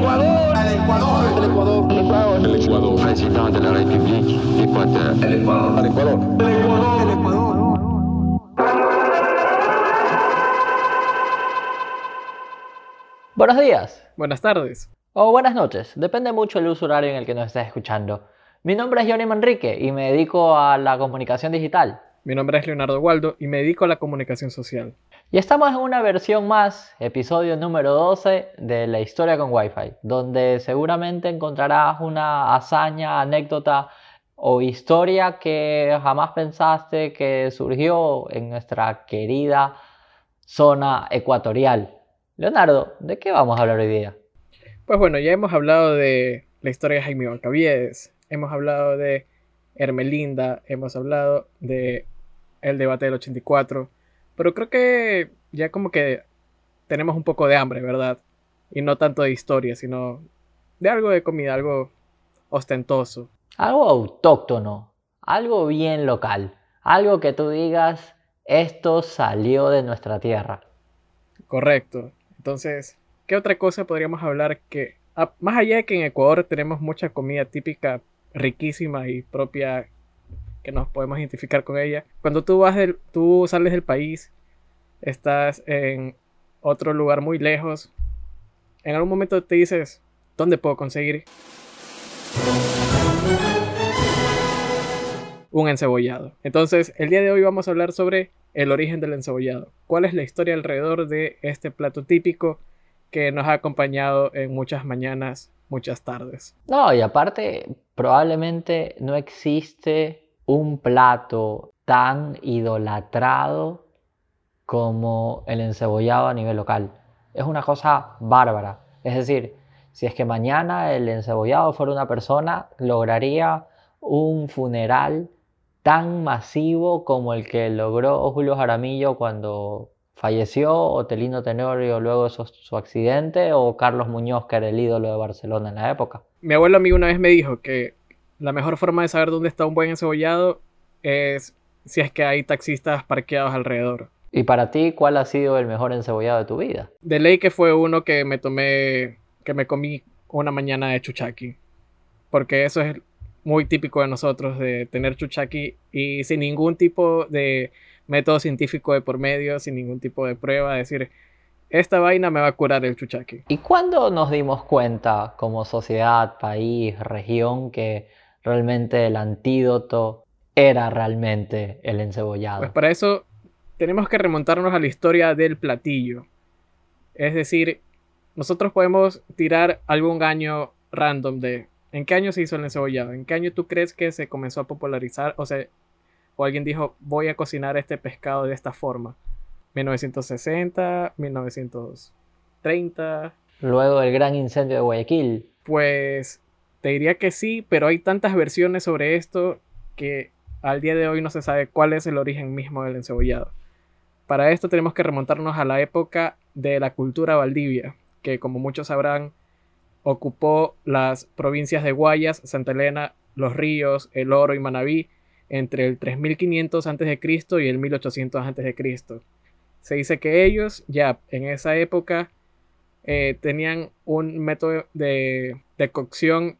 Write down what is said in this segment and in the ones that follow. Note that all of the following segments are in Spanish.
Ecuador. El Ecuador. El Ecuador. El Ecuador. El Ecuador. Presidente de la República Ecuador. El Ecuador. El Ecuador. El Ecuador. El Ecuador. Buenos días. Buenas tardes. O buenas noches. Depende mucho el uso horario en el que nos estés escuchando. Mi nombre es Johnny Manrique y me dedico a la comunicación digital. Mi nombre es Leonardo Waldo y me dedico a la comunicación social. Y estamos en una versión más, episodio número 12 de la historia con Wi-Fi, donde seguramente encontrarás una hazaña, anécdota o historia que jamás pensaste que surgió en nuestra querida zona ecuatorial. Leonardo, ¿de qué vamos a hablar hoy día? Pues bueno, ya hemos hablado de la historia de Jaime Balcaviedes, hemos hablado de Hermelinda, hemos hablado de el debate del 84, pero creo que ya como que tenemos un poco de hambre, ¿verdad? Y no tanto de historia, sino de algo de comida, algo ostentoso. Algo autóctono, algo bien local, algo que tú digas, esto salió de nuestra tierra. Correcto. Entonces, ¿qué otra cosa podríamos hablar que, más allá de que en Ecuador tenemos mucha comida típica riquísima y propia que nos podemos identificar con ella. Cuando tú vas del, tú sales del país, estás en otro lugar muy lejos, en algún momento te dices, ¿dónde puedo conseguir un encebollado? Entonces, el día de hoy vamos a hablar sobre el origen del encebollado. ¿Cuál es la historia alrededor de este plato típico que nos ha acompañado en muchas mañanas, muchas tardes? No, y aparte, probablemente no existe un plato tan idolatrado como el encebollado a nivel local. Es una cosa bárbara. Es decir, si es que mañana el encebollado fuera una persona, lograría un funeral tan masivo como el que logró Julio Jaramillo cuando falleció, o Telino Tenorio luego de su, accidente, o Carlos Muñoz, que era el ídolo de Barcelona en la época. Mi abuelo a mí una vez me dijo que la mejor forma de saber dónde está un buen encebollado es si es que hay taxistas parqueados alrededor. ¿Y para ti cuál ha sido el mejor encebollado de tu vida? De ley que fue uno que me tomé, que me comí una mañana de chuchaqui. Porque eso es muy típico de nosotros, de tener chuchaqui y sin ningún tipo de método científico de por medio, sin ningún tipo de prueba, decir, esta vaina me va a curar el chuchaqui. ¿Y cuándo nos dimos cuenta como sociedad, país, región que realmente el antídoto era realmente el encebollado. Pues para eso tenemos que remontarnos a la historia del platillo. Es decir, nosotros podemos tirar algún año random de en qué año se hizo el encebollado, en qué año tú crees que se comenzó a popularizar, o sea, o alguien dijo voy a cocinar este pescado de esta forma. 1960, 1930. Luego del gran incendio de Guayaquil. Pues te diría que sí, pero hay tantas versiones sobre esto que al día de hoy no se sabe cuál es el origen mismo del encebollado. Para esto tenemos que remontarnos a la época de la cultura Valdivia, que como muchos sabrán ocupó las provincias de Guayas, Santa Elena, Los Ríos, El Oro y Manabí entre el 3500 a.C. y el 1800 a.C. Se dice que ellos ya en esa época eh, tenían un método de, de cocción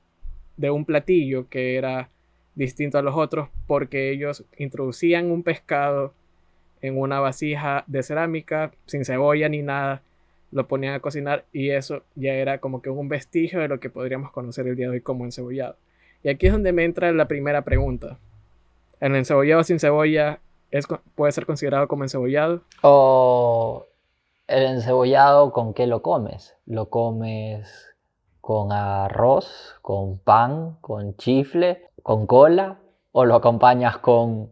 de un platillo que era distinto a los otros porque ellos introducían un pescado en una vasija de cerámica sin cebolla ni nada, lo ponían a cocinar y eso ya era como que un vestigio de lo que podríamos conocer el día de hoy como encebollado. Y aquí es donde me entra la primera pregunta. ¿El encebollado sin cebolla es, puede ser considerado como encebollado? O el encebollado con qué lo comes? ¿Lo comes con arroz, con pan, con chifle, con cola o lo acompañas con...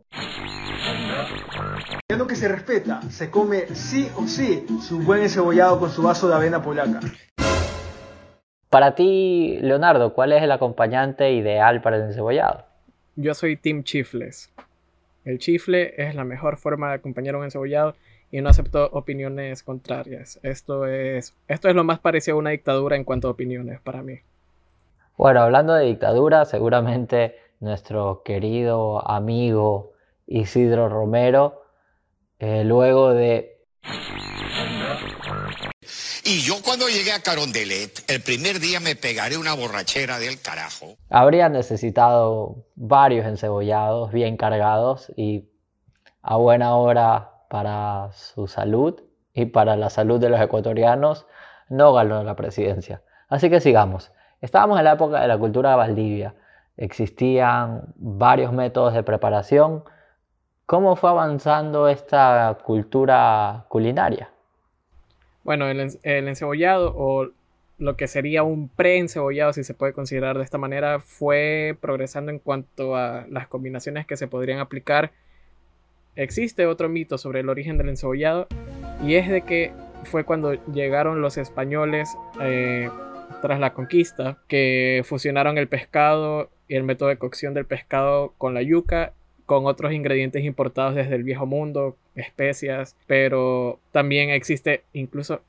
Lo que se respeta, se come sí o sí su buen encebollado con su vaso de avena polaca. Para ti, Leonardo, ¿cuál es el acompañante ideal para el encebollado? Yo soy Team Chifles. El chifle es la mejor forma de acompañar un encebollado y no acepto opiniones contrarias. Esto es, esto es lo más parecido a una dictadura en cuanto a opiniones para mí. Bueno, hablando de dictadura, seguramente nuestro querido amigo Isidro Romero, eh, luego de... Y yo cuando llegué a Carondelet, el primer día me pegaré una borrachera del carajo. Habría necesitado varios encebollados bien cargados y a buena hora para su salud y para la salud de los ecuatorianos, no ganó la presidencia. Así que sigamos. Estábamos en la época de la cultura de Valdivia. Existían varios métodos de preparación. ¿Cómo fue avanzando esta cultura culinaria? Bueno, el, encebollado o lo que sería un pre-encebollado, si se puede considerar de esta manera, fue progresando en cuanto a las combinaciones que se podrían aplicar. Existe otro mito sobre el origen del encebollado y es de que fue cuando llegaron los españoles eh, tras la conquista que fusionaron el pescado y el método de cocción del pescado con la yuca con otros ingredientes importados desde el viejo mundo, especias, pero también existe incluso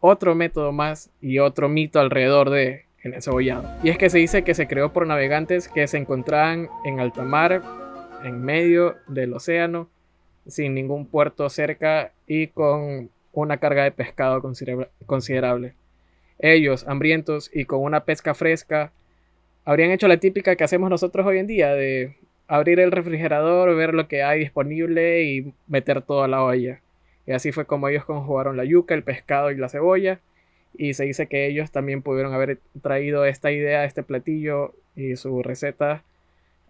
otro método más y otro mito alrededor de el encebollado. Y es que se dice que se creó por navegantes que se encontraban en alta mar, en medio del océano, sin ningún puerto cerca y con una carga de pescado considerable. Ellos, hambrientos y con una pesca fresca, habrían hecho la típica que hacemos nosotros hoy en día de abrir el refrigerador, ver lo que hay disponible y meter todo a la olla. Y así fue como ellos conjugaron la yuca, el pescado y la cebolla. Y se dice que ellos también pudieron haber traído esta idea, este platillo y su receta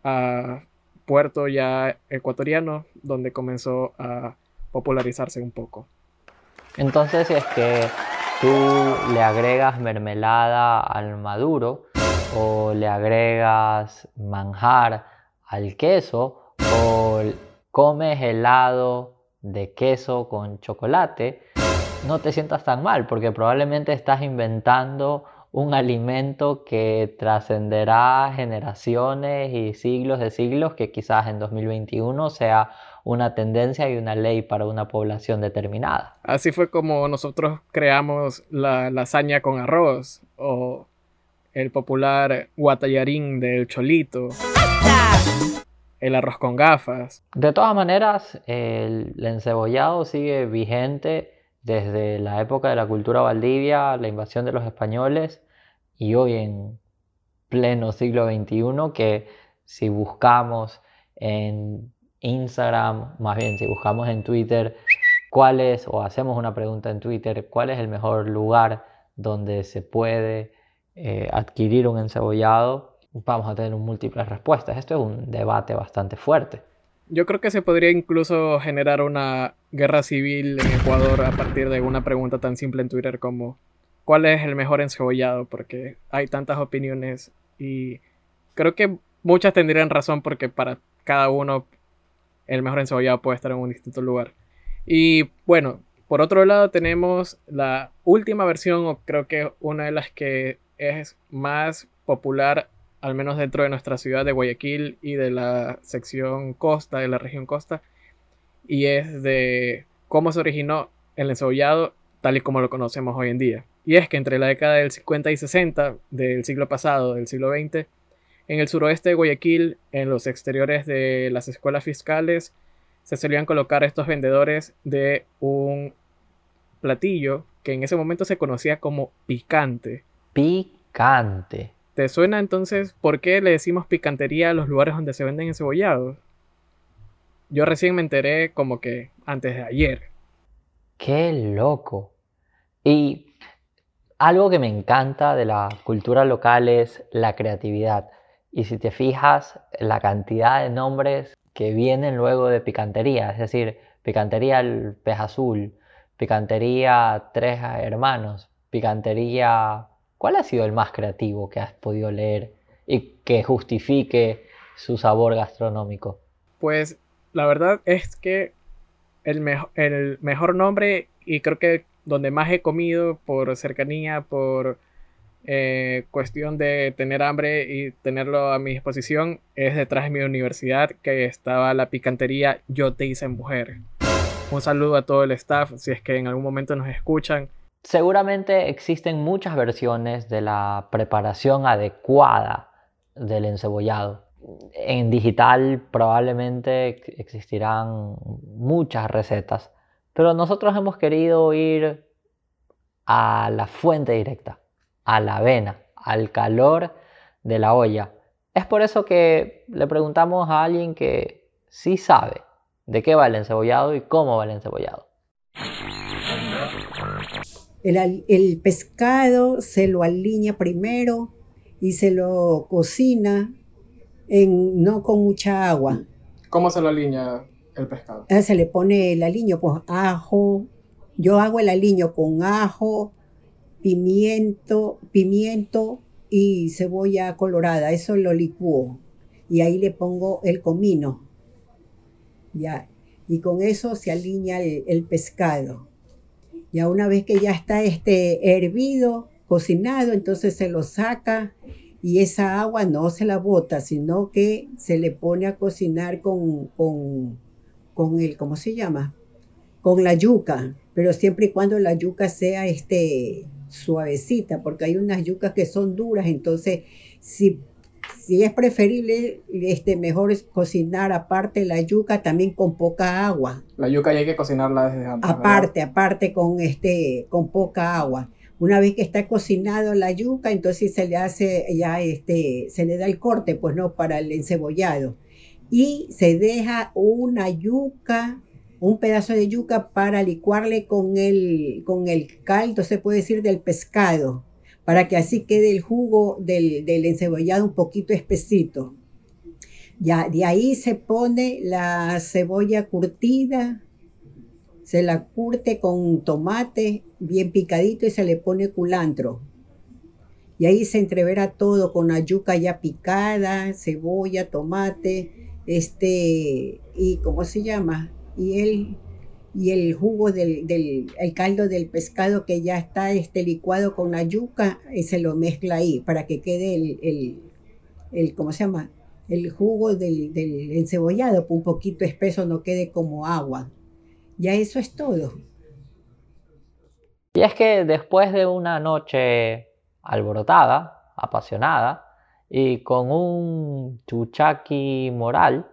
a puerto ya ecuatoriano, donde comenzó a popularizarse un poco. Entonces, si es que tú le agregas mermelada al maduro o le agregas manjar al queso o comes helado de queso con chocolate, no te sientas tan mal porque probablemente estás inventando un alimento que trascenderá generaciones y siglos de siglos que quizás en 2021 sea una tendencia y una ley para una población determinada. Así fue como nosotros creamos la lasaña con arroz o el popular guatallarín del cholito el arroz con gafas. De todas maneras, el encebollado sigue vigente desde la época de la cultura Valdivia, la invasión de los españoles y hoy en pleno siglo XXI que si buscamos en Instagram, más bien si buscamos en Twitter, cuál es, o hacemos una pregunta en Twitter, cuál es el mejor lugar donde se puede eh, adquirir un encebollado, vamos a tener múltiples respuestas. Esto es un debate bastante fuerte. Yo creo que se podría incluso generar una guerra civil en Ecuador a partir de una pregunta tan simple en Twitter como ¿cuál es el mejor encebollado? Porque hay tantas opiniones y creo que muchas tendrían razón porque para cada uno el mejor encebollado puede estar en un distinto lugar. Y bueno, por otro lado tenemos la última versión o creo que una de las que es más popular al menos dentro de nuestra ciudad de Guayaquil y de la sección costa, de la región costa, y es de cómo se originó el encebollado tal y como lo conocemos hoy en día. Y es que entre la década del 50 y 60 del siglo pasado, del siglo XX, en el suroeste de Guayaquil, en los exteriores de las escuelas fiscales, se solían colocar estos vendedores de un platillo que en ese momento se conocía como picante. Picante. ¿Te suena entonces por qué le decimos picantería a los lugares donde se venden encebollados? Yo recién me enteré como que antes de ayer. Qué loco. Y algo que me encanta de la cultura local es la creatividad. Y si te fijas, la cantidad de nombres que vienen luego de picantería, es decir, picantería el pez azul, picantería tres hermanos, picantería ¿Cuál ha sido el más creativo que has podido leer y que justifique su sabor gastronómico? Pues la verdad es que el, el mejor nombre y creo que donde más he comido por cercanía, por eh, cuestión de tener hambre y tenerlo a mi disposición, es detrás de mi universidad que estaba la picantería Yo te hice mujer. Un saludo a todo el staff, si es que en algún momento nos escuchan. Seguramente existen muchas versiones de la preparación adecuada del encebollado. En digital probablemente existirán muchas recetas, pero nosotros hemos querido ir a la fuente directa, a la avena, al calor de la olla. Es por eso que le preguntamos a alguien que sí sabe de qué va el encebollado y cómo va el encebollado. El, pescado se lo alinea primero y se lo cocina en, no con mucha agua. ¿Cómo se lo alinea el pescado? Ah, se le pone el aliño, pues ajo. Yo hago el aliño con ajo, pimiento, pimiento y cebolla colorada. Eso lo licúo. Y ahí le pongo el comino. Ya. Y con eso se alinea el pescado. Ya una vez que ya está este hervido, cocinado, entonces se lo saca y esa agua no se la bota, sino que se le pone a cocinar con, con, con el, ¿cómo se llama? Con la yuca, pero siempre y cuando la yuca sea este, suavecita, porque hay unas yucas que son duras, entonces si si es preferible, este, mejor es cocinar aparte la yuca también con poca agua. La yuca ya hay que cocinarla desde antes. Aparte, aparte con, este, con poca agua. Una vez que está cocinado la yuca, entonces se le hace ya este, se le da el corte, pues no, para el encebollado. Y se deja una yuca, un pedazo de yuca para licuarle con el, con el caldo, se puede decir, del pescado para que así quede el jugo del, encebollado un poquito espesito. Ya, de ahí se pone la cebolla curtida, se la curte con tomate bien picadito y se le pone culantro. Y ahí se entrevera todo con la yuca ya picada, cebolla, tomate, este, y ¿cómo se llama? Y el y el jugo del, el caldo del pescado que ya está este, licuado con la yuca, y eh, se lo mezcla ahí para que quede el, el, ¿cómo se llama? El jugo del, del encebollado, un poquito espeso, no quede como agua. Ya eso es todo. Y es que después de una noche alborotada, apasionada, y con un chuchaqui moral,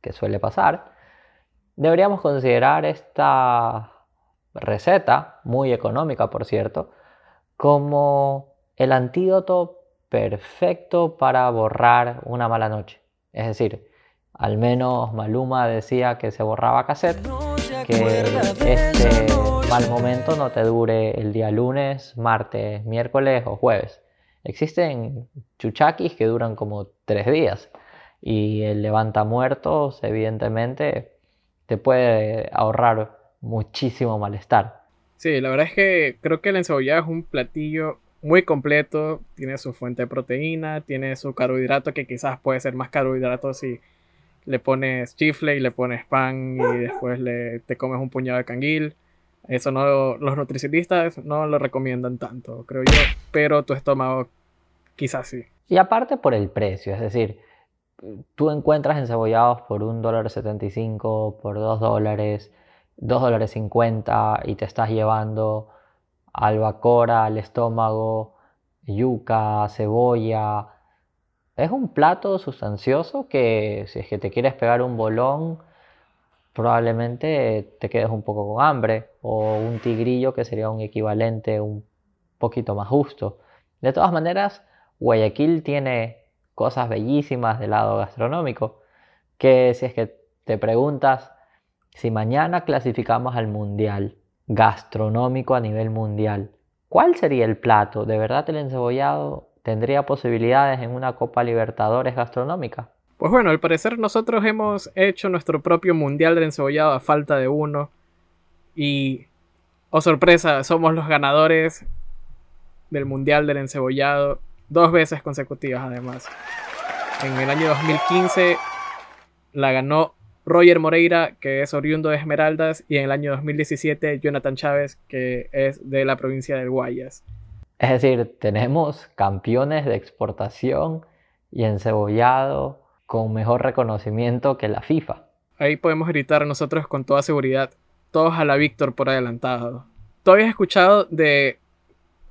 que suele pasar, Deberíamos considerar esta receta, muy económica por cierto, como el antídoto perfecto para borrar una mala noche. Es decir, al menos Maluma decía que se borraba cassette, que este mal momento no te dure el día lunes, martes, miércoles o jueves. Existen chuchaquis que duran como tres días y el levanta muertos, evidentemente, te puede ahorrar muchísimo malestar. Sí, la verdad es que creo que el encebollado es un platillo muy completo, tiene su fuente de proteína, tiene su carbohidrato que quizás puede ser más carbohidrato si le pones chifle y le pones pan y después le, te comes un puñado de canguil. Eso no los nutricionistas no lo recomiendan tanto, creo yo, pero tu estómago quizás sí. Y aparte por el precio, es decir, tú encuentras encebollados por un dólar 75, por dos dólares, dos dólares 50 y te estás llevando albacora al estómago, yuca, cebolla. Es un plato sustancioso que si es que te quieres pegar un bolón, probablemente te quedes un poco con hambre o un tigrillo que sería un equivalente un poquito más justo. De todas maneras, Guayaquil tiene cosas bellísimas del lado gastronómico, que si es que te preguntas si mañana clasificamos al mundial gastronómico a nivel mundial, ¿cuál sería el plato? ¿De verdad el encebollado tendría posibilidades en una Copa Libertadores gastronómica? Pues bueno, al parecer nosotros hemos hecho nuestro propio mundial del encebollado a falta de uno y, oh sorpresa, somos los ganadores del mundial del encebollado dos veces consecutivas además. En el año 2015 la ganó Roger Moreira, que es oriundo de Esmeraldas, y en el año 2017 Jonathan Chávez, que es de la provincia del Guayas. Es decir, tenemos campeones de exportación y encebollado con mejor reconocimiento que la FIFA. Ahí podemos gritar nosotros con toda seguridad, todos a la Víctor por adelantado. ¿Tú habías escuchado de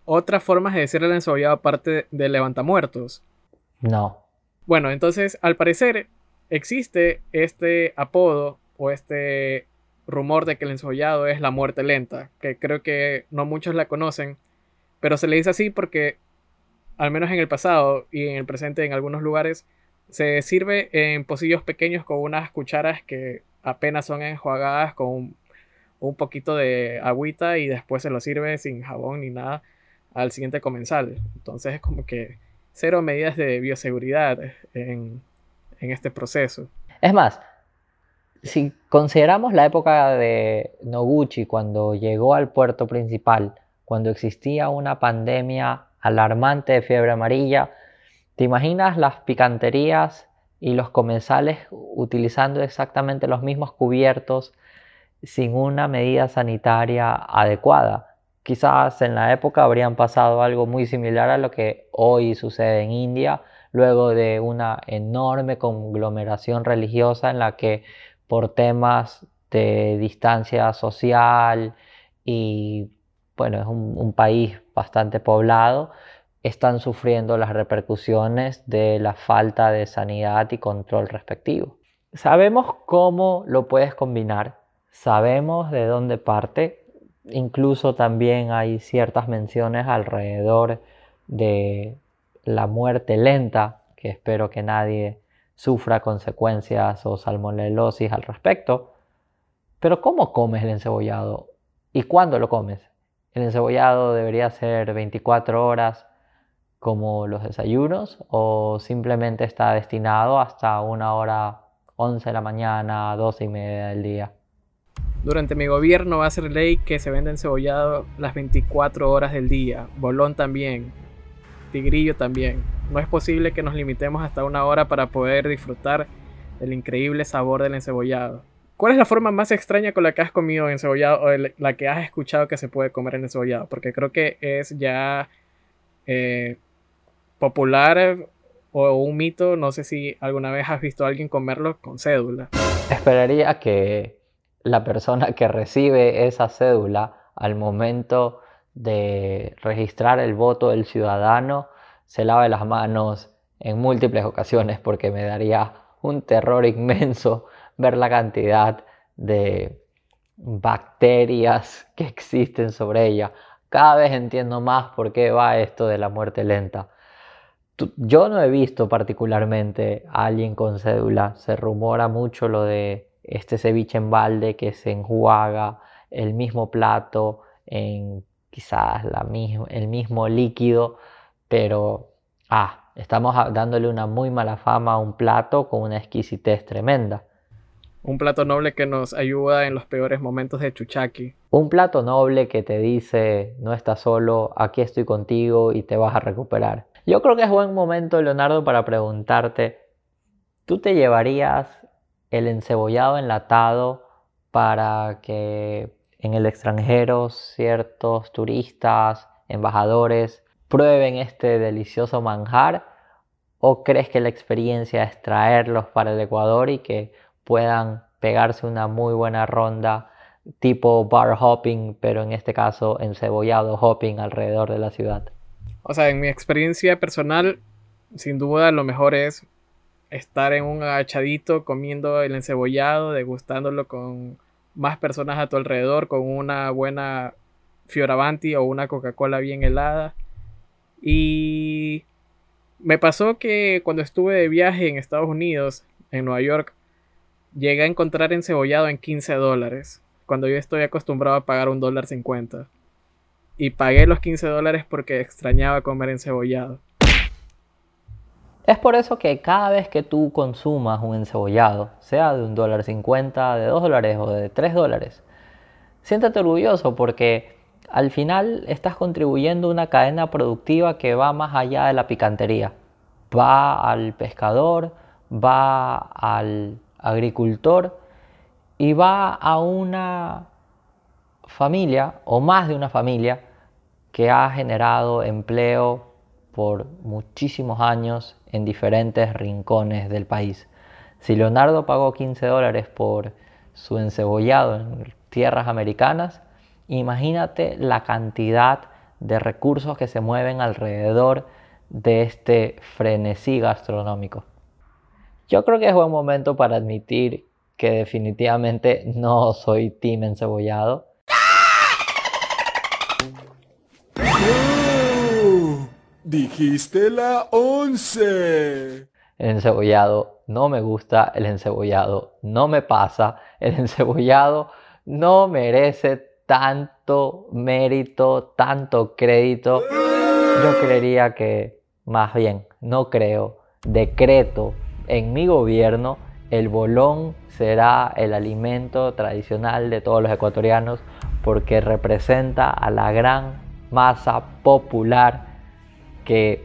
otras formas de decirle el encebollado aparte de levantamuertos? No. Bueno, entonces al parecer existe este apodo o este rumor de que el encebollado es la muerte lenta, que creo que no muchos la conocen, pero se le dice así porque, al menos en el pasado y en el presente en algunos lugares, se sirve en pocillos pequeños con unas cucharas que apenas son enjuagadas con un, poquito de agüita y después se lo sirve sin jabón ni nada al siguiente comensal. Entonces es como que cero medidas de bioseguridad en, en este proceso. Es más, si consideramos la época de Noguchi, cuando llegó al puerto principal, cuando existía una pandemia alarmante de fiebre amarilla, ¿te imaginas las picanterías y los comensales utilizando exactamente los mismos cubiertos sin una medida sanitaria adecuada? Quizás en la época habrían pasado algo muy similar a lo que hoy sucede en India, luego de una enorme conglomeración religiosa en la que por temas de distancia social y bueno, es un, país bastante poblado, están sufriendo las repercusiones de la falta de sanidad y control respectivo. Sabemos cómo lo puedes combinar, sabemos de dónde parte, incluso también hay ciertas menciones alrededor de la muerte lenta, que espero que nadie sufra consecuencias o salmonelosis al respecto. Pero ¿cómo comes el encebollado? ¿Y cuándo lo comes? ¿El encebollado debería ser 24 horas como los desayunos o simplemente está destinado hasta una hora 11 de la mañana, 12 y media del día? Durante mi gobierno va a ser ley que se venda encebollado las 24 horas del día, bolón también, tigrillo también. No es posible que nos limitemos hasta una hora para poder disfrutar del increíble sabor del encebollado. ¿Cuál es la forma más extraña con la que has comido encebollado o la que has escuchado que se puede comer en encebollado? Porque creo que es ya eh, popular o un mito. No sé si alguna vez has visto a alguien comerlo con cédula. Esperaría que la persona que recibe esa cédula al momento de registrar el voto del ciudadano se lave las manos en múltiples ocasiones porque me daría un terror inmenso ver la cantidad de bacterias que existen sobre ella. Cada vez entiendo más por qué va esto de la muerte lenta. Yo no he visto particularmente a alguien con cédula. Se rumora mucho lo de este ceviche en balde que se enjuaga el mismo plato en quizás la el mismo líquido pero, ah, estamos dándole una muy mala fama a un plato con una exquisitez tremenda. Un plato noble que nos ayuda en los peores momentos de Chuchaki. Un plato noble que te dice, no estás solo, aquí estoy contigo y te vas a recuperar. Yo creo que es buen momento, Leonardo, para preguntarte, ¿tú te llevarías el encebollado enlatado para que en el extranjero ciertos turistas, embajadores, prueben este delicioso manjar? ¿O crees que la experiencia es traerlos para el Ecuador y que puedan pegarse una muy buena ronda tipo bar hopping, pero en este caso encebollado hopping alrededor de la ciudad? O sea, en mi experiencia personal, sin duda lo mejor es estar en un agachadito comiendo el encebollado, degustándolo con más personas a tu alrededor, con una buena Fioravanti o una Coca-Cola bien helada y me pasó que cuando estuve de viaje en Estados Unidos, en Nueva York, llegué a encontrar encebollado en 15 dólares, cuando yo estoy acostumbrado a pagar un dólar 50. Y pagué los 15 dólares porque extrañaba comer encebollado. Es por eso que cada vez que tú consumas un encebollado, sea de un dólar 50, de 2 dólares o de 3 dólares, siéntate orgulloso porque al final estás contribuyendo a una cadena productiva que va más allá de la picantería. Va al pescador, va al agricultor y va a una familia o más de una familia que ha generado empleo por muchísimos años en diferentes rincones del país. Si Leonardo pagó 15 dólares por su encebollado en tierras americanas, Imagínate la cantidad de recursos que se mueven alrededor de este frenesí gastronómico. Yo creo que es buen momento para admitir que definitivamente no soy team encebollado. Dijiste la 11. El encebollado no me gusta, el encebollado no me pasa, el encebollado no merece tanto mérito, tanto crédito. Yo creería que, más bien, no creo, decreto en mi gobierno, el bolón será el alimento tradicional de todos los ecuatorianos porque representa a la gran masa popular que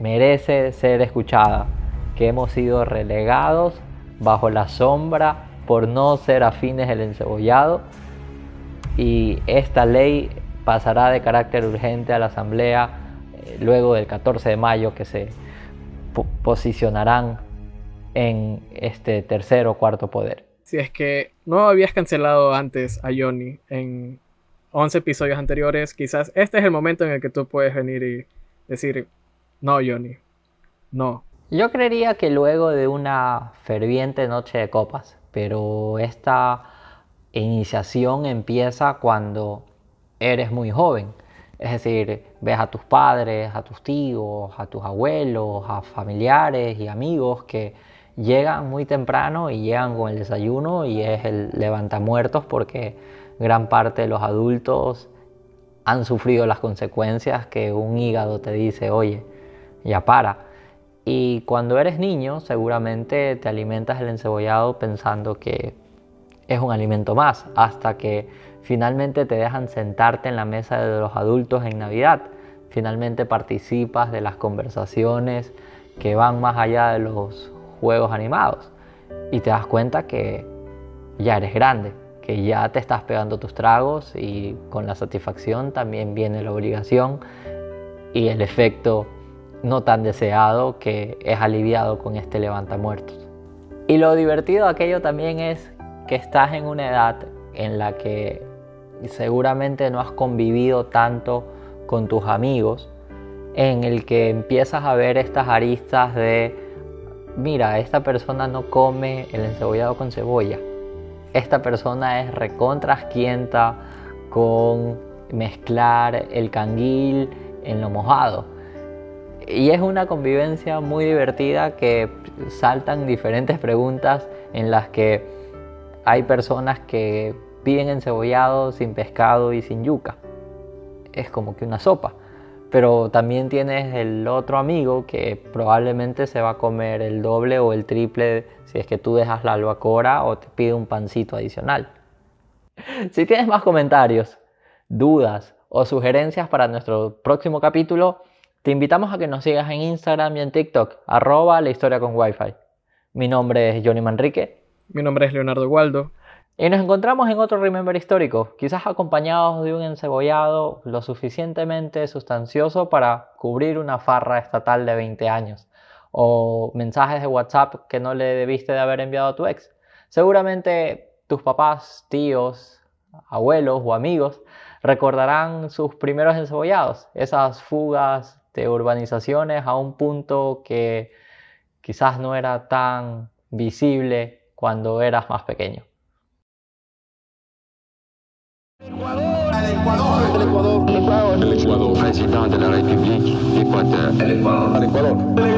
merece ser escuchada, que hemos sido relegados bajo la sombra por no ser afines del encebollado y esta ley pasará de carácter urgente a la Asamblea eh, luego del 14 de mayo que se posicionarán en este tercer o cuarto poder. Si es que no habías cancelado antes a Johnny en 11 episodios anteriores, quizás este es el momento en el que tú puedes venir y decir, no, Johnny, no. Yo creería que luego de una ferviente noche de copas, pero esta iniciación empieza cuando eres muy joven. Es decir, ves a tus padres, a tus tíos, a tus abuelos, a familiares y amigos que llegan muy temprano y llegan con el desayuno y es el levantamuertos porque gran parte de los adultos han sufrido las consecuencias que un hígado te dice, oye, ya para. Y cuando eres niño seguramente te alimentas el encebollado pensando que es un alimento más, hasta que finalmente te dejan sentarte en la mesa de los adultos en Navidad. Finalmente participas de las conversaciones que van más allá de los juegos animados y te das cuenta que ya eres grande, que ya te estás pegando tus tragos y con la satisfacción también viene la obligación y el efecto no tan deseado que es aliviado con este levantamuertos. Y lo divertido de aquello también es que estás en una edad en la que seguramente no has convivido tanto con tus amigos, en el que empiezas a ver estas aristas de, mira, esta persona no come el encebollado con cebolla, esta persona es recontrasquienta con mezclar el canguil en lo mojado. Y es una convivencia muy divertida que saltan diferentes preguntas en las que hay personas que piden encebollado sin pescado y sin yuca. Es como que una sopa. Pero también tienes el otro amigo que probablemente se va a comer el doble o el triple si es que tú dejas la albacora o te pide un pancito adicional. Si tienes más comentarios, dudas o sugerencias para nuestro próximo capítulo, te invitamos a que nos sigas en Instagram y en TikTok, arroba la historia con Wi-Fi. Mi nombre es Johnny Manrique mi nombre es Leonardo Waldo. Y nos encontramos en otro Remember histórico, quizás acompañados de un encebollado lo suficientemente sustancioso para cubrir una farra estatal de 20 años, o mensajes de WhatsApp que no le debiste de haber enviado a tu ex. Seguramente tus papás, tíos, abuelos o amigos recordarán sus primeros encebollados, esas fugas de urbanizaciones a un punto que quizás no era tan visible cuando eras más pequeño. El Ecuador, el Ecuador, el Ecuador, presidente de la República, Ecuador, el Ecuador, el Ecuador.